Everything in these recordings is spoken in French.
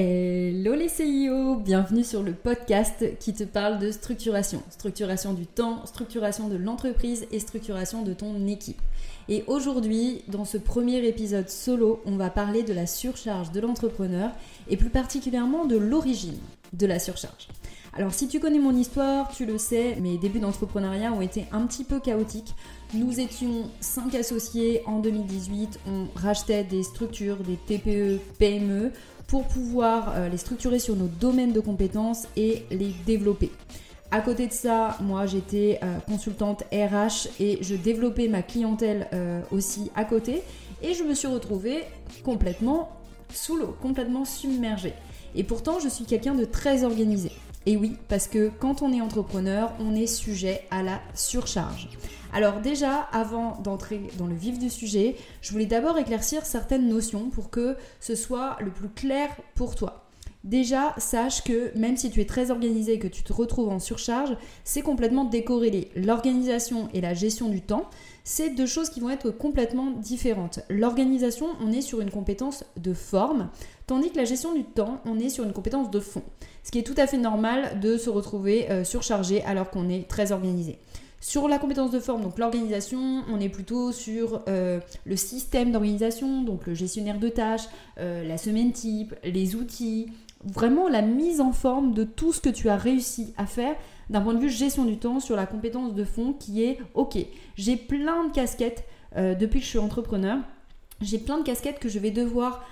Hello les CIO, bienvenue sur le podcast qui te parle de structuration. Structuration du temps, structuration de l'entreprise et structuration de ton équipe. Et aujourd'hui, dans ce premier épisode solo, on va parler de la surcharge de l'entrepreneur et plus particulièrement de l'origine de la surcharge. Alors si tu connais mon histoire, tu le sais, mes débuts d'entrepreneuriat ont été un petit peu chaotiques. Nous étions 5 associés en 2018, on rachetait des structures, des TPE, PME pour pouvoir euh, les structurer sur nos domaines de compétences et les développer. À côté de ça, moi j'étais euh, consultante RH et je développais ma clientèle euh, aussi à côté et je me suis retrouvée complètement sous l'eau, complètement submergée. Et pourtant, je suis quelqu'un de très organisé. Et oui, parce que quand on est entrepreneur, on est sujet à la surcharge. Alors déjà, avant d'entrer dans le vif du sujet, je voulais d'abord éclaircir certaines notions pour que ce soit le plus clair pour toi. Déjà, sache que même si tu es très organisé et que tu te retrouves en surcharge, c'est complètement décorrélé. L'organisation et la gestion du temps, c'est deux choses qui vont être complètement différentes. L'organisation, on est sur une compétence de forme, tandis que la gestion du temps, on est sur une compétence de fond. Ce qui est tout à fait normal de se retrouver euh, surchargé alors qu'on est très organisé. Sur la compétence de forme, donc l'organisation, on est plutôt sur euh, le système d'organisation, donc le gestionnaire de tâches, euh, la semaine type, les outils, vraiment la mise en forme de tout ce que tu as réussi à faire d'un point de vue gestion du temps sur la compétence de fond qui est ok, j'ai plein de casquettes depuis que je suis entrepreneur. J'ai plein de casquettes devoir,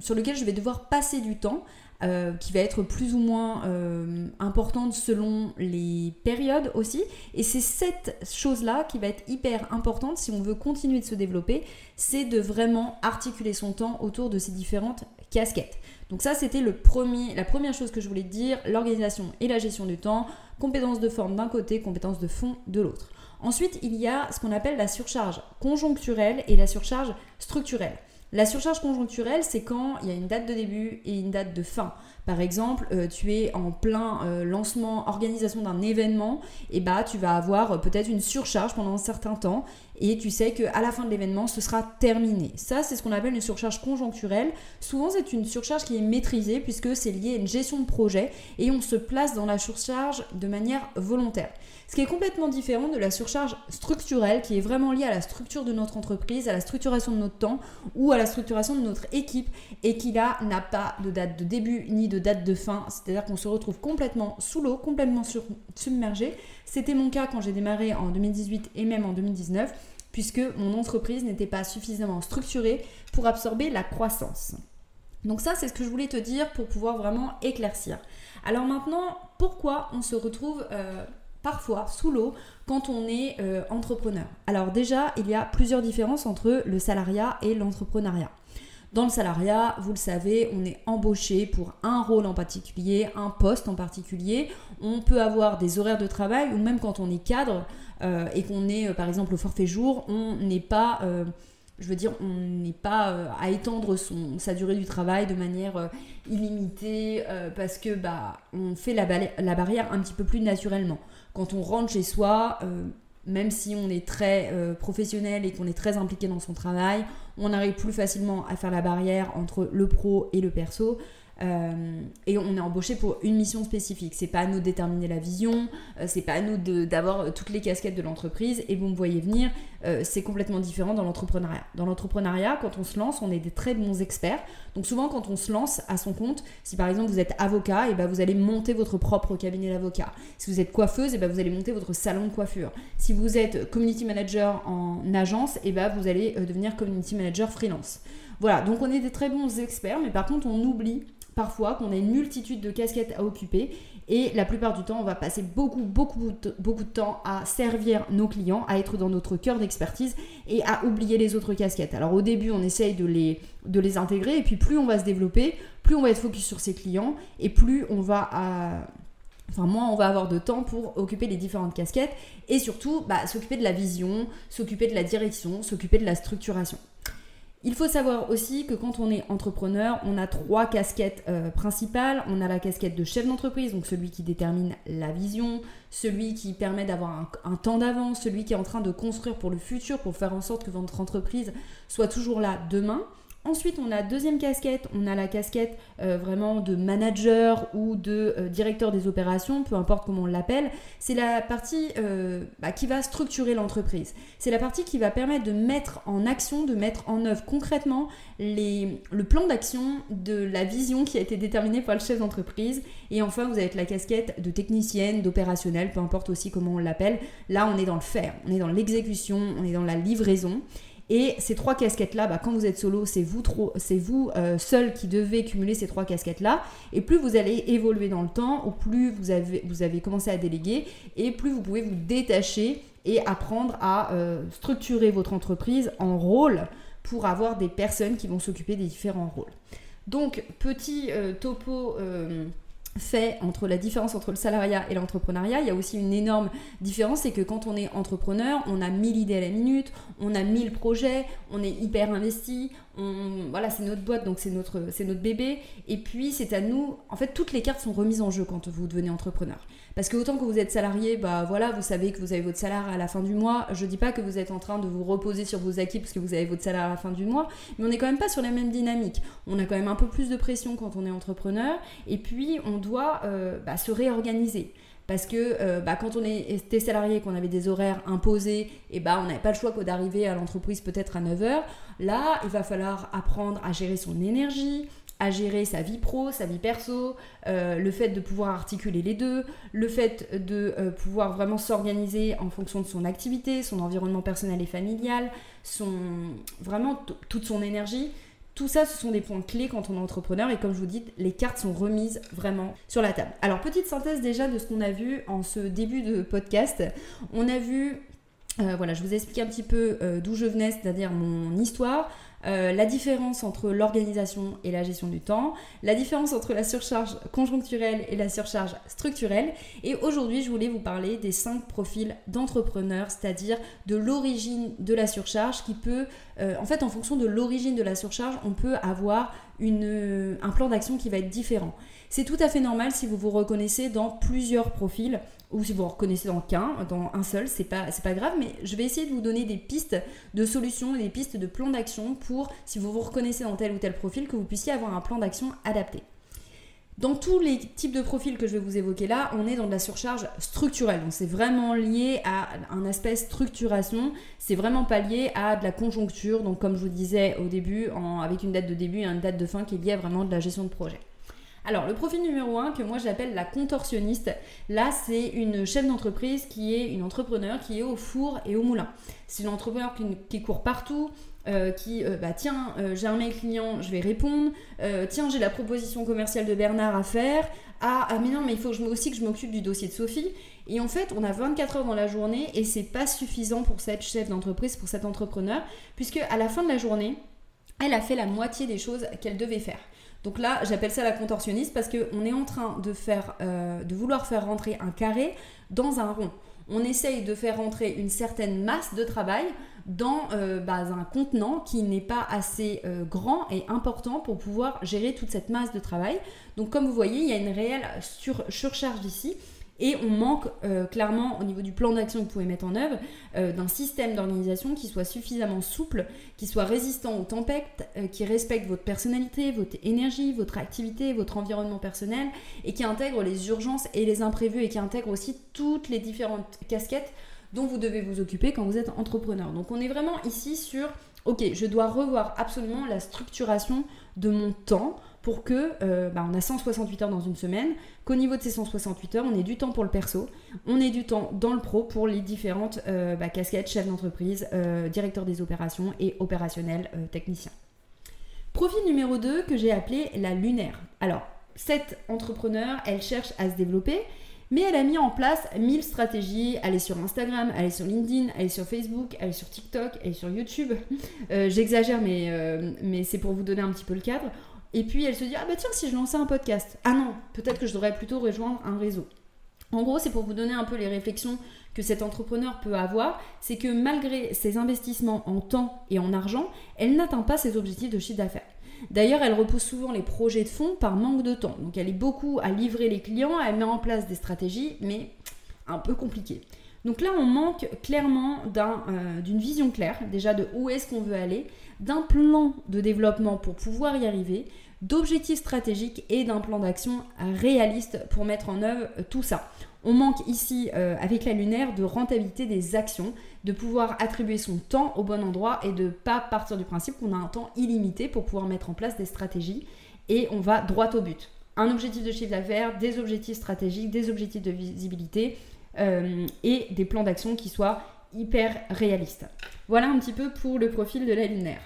sur lesquelles je vais devoir passer du temps euh, qui va être plus ou moins euh, importante selon les périodes aussi. Et c'est cette chose-là qui va être hyper importante si on veut continuer de se développer, c'est de vraiment articuler son temps autour de ces différentes casquettes. Donc ça, c'était la première chose que je voulais dire, l'organisation et la gestion du temps, compétences de forme d'un côté, compétences de fond de l'autre. Ensuite, il y a ce qu'on appelle la surcharge conjoncturelle et la surcharge structurelle. La surcharge conjoncturelle, c'est quand il y a une date de début et une date de fin. Par exemple, euh, tu es en plein euh, lancement, organisation d'un événement, et bah tu vas avoir euh, peut-être une surcharge pendant un certain temps et tu sais qu'à la fin de l'événement, ce sera terminé. Ça, c'est ce qu'on appelle une surcharge conjoncturelle. Souvent, c'est une surcharge qui est maîtrisée puisque c'est lié à une gestion de projet et on se place dans la surcharge de manière volontaire. Ce qui est complètement différent de la surcharge structurelle qui est vraiment liée à la structure de notre entreprise, à la structuration de notre temps ou à la structuration de notre équipe et qui là n'a pas de date de début ni de date de fin. C'est-à-dire qu'on se retrouve complètement sous l'eau, complètement submergé. C'était mon cas quand j'ai démarré en 2018 et même en 2019 puisque mon entreprise n'était pas suffisamment structurée pour absorber la croissance. Donc ça, c'est ce que je voulais te dire pour pouvoir vraiment éclaircir. Alors maintenant, pourquoi on se retrouve euh, parfois sous l'eau quand on est euh, entrepreneur? Alors déjà, il y a plusieurs différences entre le salariat et l'entrepreneuriat. Dans le salariat, vous le savez, on est embauché pour un rôle en particulier, un poste en particulier. On peut avoir des horaires de travail ou même quand on est cadre euh, et qu'on est euh, par exemple au forfait jour, on n'est pas je veux dire, on n'est pas à étendre son, sa durée du travail de manière illimitée parce que bah, on fait la, la, barrière un petit peu plus naturellement quand on rentre chez soi, euh, même si on est très euh, professionnel et qu'on est très impliqué dans son travail, on arrive plus facilement à faire la barrière entre le pro et le perso. Euh, et on est embauché pour une mission spécifique. C'est pas à nous de déterminer la vision, euh, c'est pas à nous d'avoir euh, toutes les casquettes de l'entreprise. Et vous me voyez venir, c'est complètement différent dans l'entrepreneuriat. Dans l'entrepreneuriat, quand on se lance, on est des très bons experts. Donc souvent, quand on se lance à son compte, si par exemple vous êtes avocat, et ben vous allez monter votre propre cabinet d'avocat. Si vous êtes coiffeuse, et ben vous allez monter votre salon de coiffure. Si vous êtes community manager en agence, et ben vous allez devenir community manager freelance. Voilà, donc on est des très bons experts, mais par contre on oublie parfois qu'on a une multitude de casquettes à occuper et la plupart du temps on va passer beaucoup beaucoup beaucoup de temps à servir nos clients, à être dans notre cœur d'expertise et à oublier les autres casquettes. Alors au début on essaye de les, intégrer et puis plus on va se développer, plus on va être focus sur ses clients et plus on va à, Enfin, moins on va avoir de temps pour occuper les différentes casquettes et surtout bah, s'occuper de la vision, s'occuper de la direction, s'occuper de la structuration. Il faut savoir aussi que quand on est entrepreneur, on a trois casquettes euh, principales. On a la casquette de chef d'entreprise, donc celui qui détermine la vision, celui qui permet d'avoir un, temps d'avance, celui qui est en train de construire pour le futur, pour faire en sorte que votre entreprise soit toujours là demain. Ensuite, on a deuxième casquette, on a la casquette euh, vraiment de manager ou de euh, directeur des opérations, peu importe comment on l'appelle. C'est la partie euh, bah, qui va structurer l'entreprise. C'est la partie qui va permettre de mettre en action, de mettre en œuvre concrètement le plan d'action de la vision qui a été déterminée par le chef d'entreprise. Et enfin, vous avez la casquette de technicienne, d'opérationnel, peu importe aussi comment on l'appelle. Là, on est dans le faire, on est dans l'exécution, on est dans la livraison. Et ces trois casquettes-là, bah, quand vous êtes solo, c'est vous, c'est vous euh, seul qui devez cumuler ces trois casquettes-là. Et plus vous allez évoluer dans le temps, ou plus vous avez, vous avez commencé à déléguer, et plus vous pouvez vous détacher et apprendre à euh, structurer votre entreprise en rôle pour avoir des personnes qui vont s'occuper des différents rôles. Donc, petit euh, topo fait entre la différence entre le salariat et l'entrepreneuriat. Il y a aussi une énorme différence, c'est que quand on est entrepreneur, on a 1000 idées à la minute, on a 1000 projets, on est hyper investi, voilà, c'est notre boîte, donc c'est notre, c'est notre bébé. Et puis c'est à nous, en fait, toutes les cartes sont remises en jeu quand vous devenez entrepreneur. Parce que autant que vous êtes salarié, bah voilà, vous savez que vous avez votre salaire à la fin du mois. Je dis pas que vous êtes en train de vous reposer sur vos acquis parce que vous avez votre salaire à la fin du mois, mais on n'est quand même pas sur la même dynamique. On a quand même un peu plus de pression quand on est entrepreneur, et puis on doit euh, bah, se réorganiser parce que euh, bah, quand on était salarié, qu'on avait des horaires imposés, et bah, on n'avait pas le choix que d'arriver à l'entreprise peut-être à 9h. Là, il va falloir apprendre à gérer son énergie, à gérer sa vie pro, sa vie perso, euh, le fait de pouvoir articuler les deux, le fait de pouvoir vraiment s'organiser en fonction de son activité, son environnement personnel et familial, son, vraiment toute son énergie. Tout ça, ce sont des points clés quand on est entrepreneur et comme je vous dis, les cartes sont remises vraiment sur la table. Alors, petite synthèse déjà de ce qu'on a vu en ce début de podcast. On a vu, euh, voilà, je vous ai expliqué un petit peu d'où je venais, c'est-à-dire mon histoire, euh, la différence entre l'organisation et la gestion du temps, la différence entre la surcharge conjoncturelle et la surcharge structurelle. Et aujourd'hui, je voulais vous parler des cinq profils d'entrepreneurs, c'est-à-dire de l'origine de la surcharge qui peut, euh, en fait, en fonction de l'origine de la surcharge, on peut avoir un plan d'action qui va être différent. C'est tout à fait normal si vous vous reconnaissez dans plusieurs profils ou si vous vous reconnaissez dans qu'un, dans un seul, c'est pas, pas grave, mais je vais essayer de vous donner des pistes de solutions, des pistes de plans d'action pour, si vous vous reconnaissez dans tel ou tel profil, que vous puissiez avoir un plan d'action adapté. Dans tous les types de profils que je vais vous évoquer là, on est dans de la surcharge structurelle. Donc c'est vraiment lié à un aspect structuration. C'est vraiment pas lié à de la conjoncture. Donc comme je vous disais au début, avec une date de début et une date de fin qui est liée à vraiment de la gestion de projet. Alors, le profil numéro 1 que moi j'appelle la contorsionniste, là c'est une chef d'entreprise qui est une entrepreneur qui est au four et au moulin. C'est une entrepreneur qui, court partout, euh, qui, euh, bah tiens, euh, j'ai un mail client, je vais répondre. tiens, j'ai la proposition commerciale de Bernard à faire. Ah, ah mais non, mais il faut que je, aussi que je m'occupe du dossier de Sophie. Et en fait, on a 24 heures dans la journée et c'est pas suffisant pour cette chef d'entreprise, pour cet entrepreneur, puisque à la fin de la journée, elle a fait la moitié des choses qu'elle devait faire. Donc là, j'appelle ça la contorsionniste parce qu'on est en train euh, de vouloir faire rentrer un carré dans un rond. On essaye de faire rentrer une certaine masse de travail dans euh, bah, un contenant qui n'est pas assez euh, grand et important pour pouvoir gérer toute cette masse de travail. Donc comme vous voyez, il y a une réelle surcharge ici. Et on manque euh, clairement au niveau du plan d'action que vous pouvez mettre en œuvre euh, d'un système d'organisation qui soit suffisamment souple, qui soit résistant aux tempêtes, euh, qui respecte votre personnalité, votre énergie, votre activité, votre environnement personnel et qui intègre les urgences et les imprévus et qui intègre aussi toutes les différentes casquettes dont vous devez vous occuper quand vous êtes entrepreneur. Donc on est vraiment ici sur, ok, je dois revoir absolument la structuration de mon temps pour que euh, bah, on a 168 heures dans une semaine, qu'au niveau de ces 168 heures, on ait du temps pour le perso, on ait du temps dans le pro pour les différentes euh, bah, casquettes, chef d'entreprise, euh, directeur des opérations et opérationnel technicien. Profil numéro 2 que j'ai appelé la lunaire. Alors, cette entrepreneur, elle cherche à se développer, mais elle a mis en place 1000 stratégies. Elle est sur Instagram, elle est sur LinkedIn, elle est sur Facebook, elle est sur TikTok, elle est sur YouTube. J'exagère, mais, mais c'est pour vous donner un petit peu le cadre. Et puis elle se dit Ah bah tiens, si je lançais un podcast. Ah non, peut-être que je devrais plutôt rejoindre un réseau. En gros, c'est pour vous donner un peu les réflexions que cet entrepreneur peut avoir, c'est que malgré ses investissements en temps et en argent, elle n'atteint pas ses objectifs de chiffre d'affaires. D'ailleurs, elle repousse souvent les projets de fonds par manque de temps. Donc elle est beaucoup à livrer les clients, elle met en place des stratégies, mais un peu compliquées. Donc là, on manque clairement euh, d'une vision claire, déjà de où est-ce qu'on veut aller, d'un plan de développement pour pouvoir y arriver, d'objectifs stratégiques et d'un plan d'action réaliste pour mettre en œuvre tout ça. On manque ici, euh, avec la lunaire, de rentabilité des actions, de pouvoir attribuer son temps au bon endroit et de ne pas partir du principe qu'on a un temps illimité pour pouvoir mettre en place des stratégies et on va droit au but. Un objectif de chiffre d'affaires, des objectifs stratégiques, des objectifs de visibilité euh, et des plans d'action qui soient hyper réalistes. Voilà un petit peu pour le profil de la lunaire.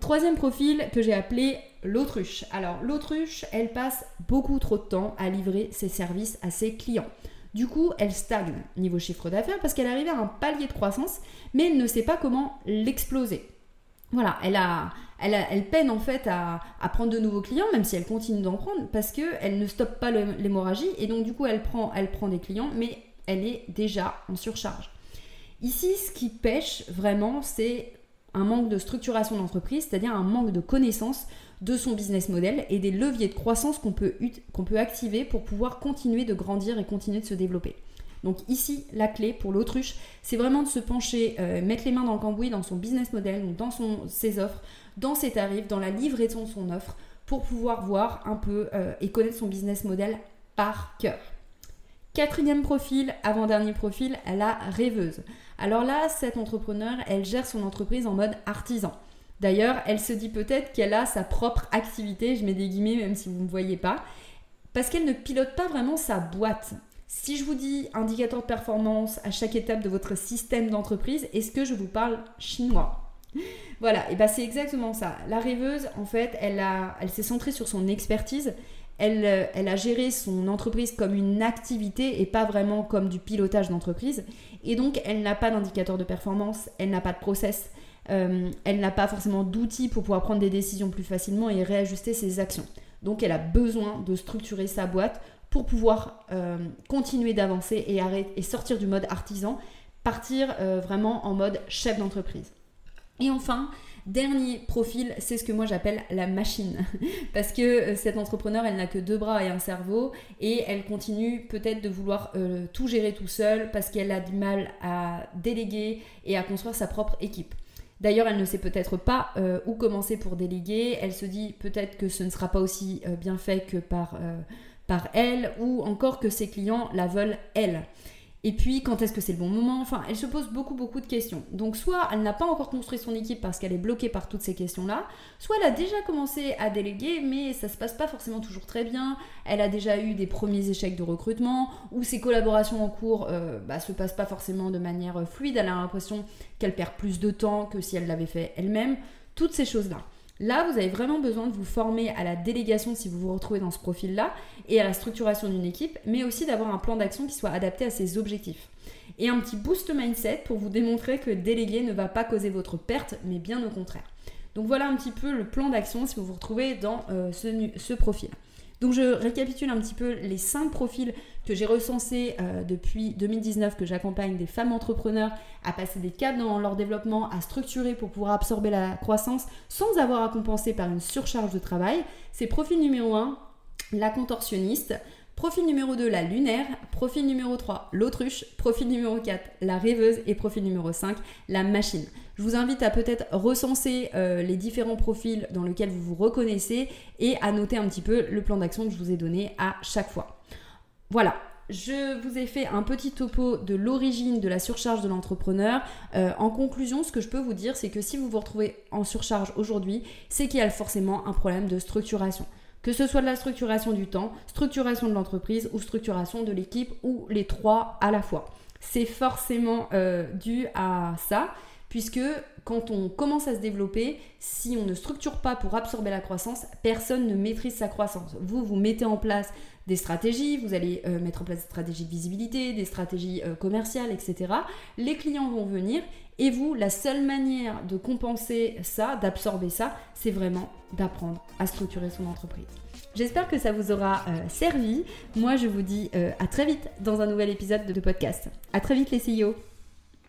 Troisième profil que j'ai appelé l'autruche. Alors l'autruche, elle passe beaucoup trop de temps à livrer ses services à ses clients. Du coup, elle stagne niveau chiffre d'affaires parce qu'elle arrive à un palier de croissance, mais elle ne sait pas comment l'exploser. Voilà, elle, a, elle, peine en fait à, prendre de nouveaux clients, même si elle continue d'en prendre, parce qu'elle ne stoppe pas l'hémorragie, et donc du coup, elle prend des clients, mais elle est déjà en surcharge. Ici, ce qui pêche vraiment, c'est un manque de structuration d'entreprise, c'est-à-dire un manque de connaissance de son business model et des leviers de croissance qu'on peut, peut activer pour pouvoir continuer de grandir et continuer de se développer. Donc ici, la clé pour l'autruche, c'est vraiment de se pencher, euh, mettre les mains dans le cambouis, dans son business model, dans son, ses offres, dans ses tarifs, dans la livraison de son offre, pour pouvoir voir un peu euh, et connaître son business model par cœur. Quatrième profil, avant-dernier profil, la rêveuse. Alors là, cette entrepreneur, elle gère son entreprise en mode artisan. D'ailleurs, elle se dit peut-être qu'elle a sa propre activité, je mets des guillemets même si vous ne me voyez pas, parce qu'elle ne pilote pas vraiment sa boîte. Si je vous dis indicateur de performance à chaque étape de votre système d'entreprise, est-ce que je vous parle chinois? Voilà, et bien c'est exactement ça. La rêveuse, en fait, elle, elle s'est centrée sur son expertise. Elle, elle, a géré son entreprise comme une activité et pas vraiment comme du pilotage d'entreprise. Et donc, elle n'a pas d'indicateur de performance, elle n'a pas de process, euh, elle n'a pas forcément d'outils pour pouvoir prendre des décisions plus facilement et réajuster ses actions. Donc elle a besoin de structurer sa boîte pour pouvoir euh, continuer d'avancer et, sortir du mode artisan, partir euh, vraiment en mode chef d'entreprise. Et enfin, Dernier profil, c'est ce que moi j'appelle la machine. Parce que cette entrepreneur, elle n'a que deux bras et un cerveau et elle continue peut-être de vouloir tout gérer tout seul parce qu'elle a du mal à déléguer et à construire sa propre équipe. D'ailleurs, elle ne sait peut-être pas euh, où commencer pour déléguer. Elle se dit peut-être que ce ne sera pas aussi euh, bien fait que euh, par elle, ou encore que ses clients la veulent elle. Et puis, quand est-ce que c'est le bon moment? Enfin, elle se pose beaucoup, beaucoup de questions. Donc, soit elle n'a pas encore construit son équipe parce qu'elle est bloquée par toutes ces questions-là, soit elle a déjà commencé à déléguer, mais ça se passe pas forcément toujours très bien. Elle a déjà eu des premiers échecs de recrutement, ou ses collaborations en cours euh, bah, se passent pas forcément de manière fluide. Elle a l'impression qu'elle perd plus de temps que si elle l'avait fait elle-même. Toutes ces choses-là. Là, vous avez vraiment besoin de vous former à la délégation si vous vous retrouvez dans ce profil-là et à la structuration d'une équipe, mais aussi d'avoir un plan d'action qui soit adapté à ses objectifs. Et un petit boost mindset pour vous démontrer que déléguer ne va pas causer votre perte, mais bien au contraire. Donc voilà un petit peu le plan d'action si vous vous retrouvez dans euh, ce profil. Donc je récapitule un petit peu les cinq profils que j'ai recensés euh, depuis 2019 que j'accompagne des femmes entrepreneurs à passer des caps dans leur développement, à structurer pour pouvoir absorber la croissance sans avoir à compenser par une surcharge de travail. C'est profil numéro 1, la contorsionniste. Profil numéro 2, la lunaire. Profil numéro 3, l'autruche. Profil numéro 4, la rêveuse. Et profil numéro 5, la machine. Je vous invite à peut-être recenser euh, les différents profils dans lesquels vous vous reconnaissez et à noter un petit peu le plan d'action que je vous ai donné à chaque fois. Voilà, je vous ai fait un petit topo de l'origine de la surcharge de l'entrepreneur. Euh, en conclusion, ce que je peux vous dire, c'est que si vous vous retrouvez en surcharge aujourd'hui, c'est qu'il y a forcément un problème de structuration. Que ce soit de la structuration du temps, structuration de l'entreprise ou structuration de l'équipe ou les trois à la fois. C'est forcément euh, dû à ça puisque quand on commence à se développer, si on ne structure pas pour absorber la croissance, personne ne maîtrise sa croissance. Vous, vous mettez en place des stratégies, vous allez euh, mettre en place des stratégies de visibilité, des stratégies euh, commerciales, etc. Les clients vont venir et vous, la seule manière de compenser ça, d'absorber ça, c'est vraiment d'apprendre à structurer son entreprise. J'espère que ça vous aura euh, servi. Moi, je vous dis à très vite dans un nouvel épisode de podcast. À très vite les CEO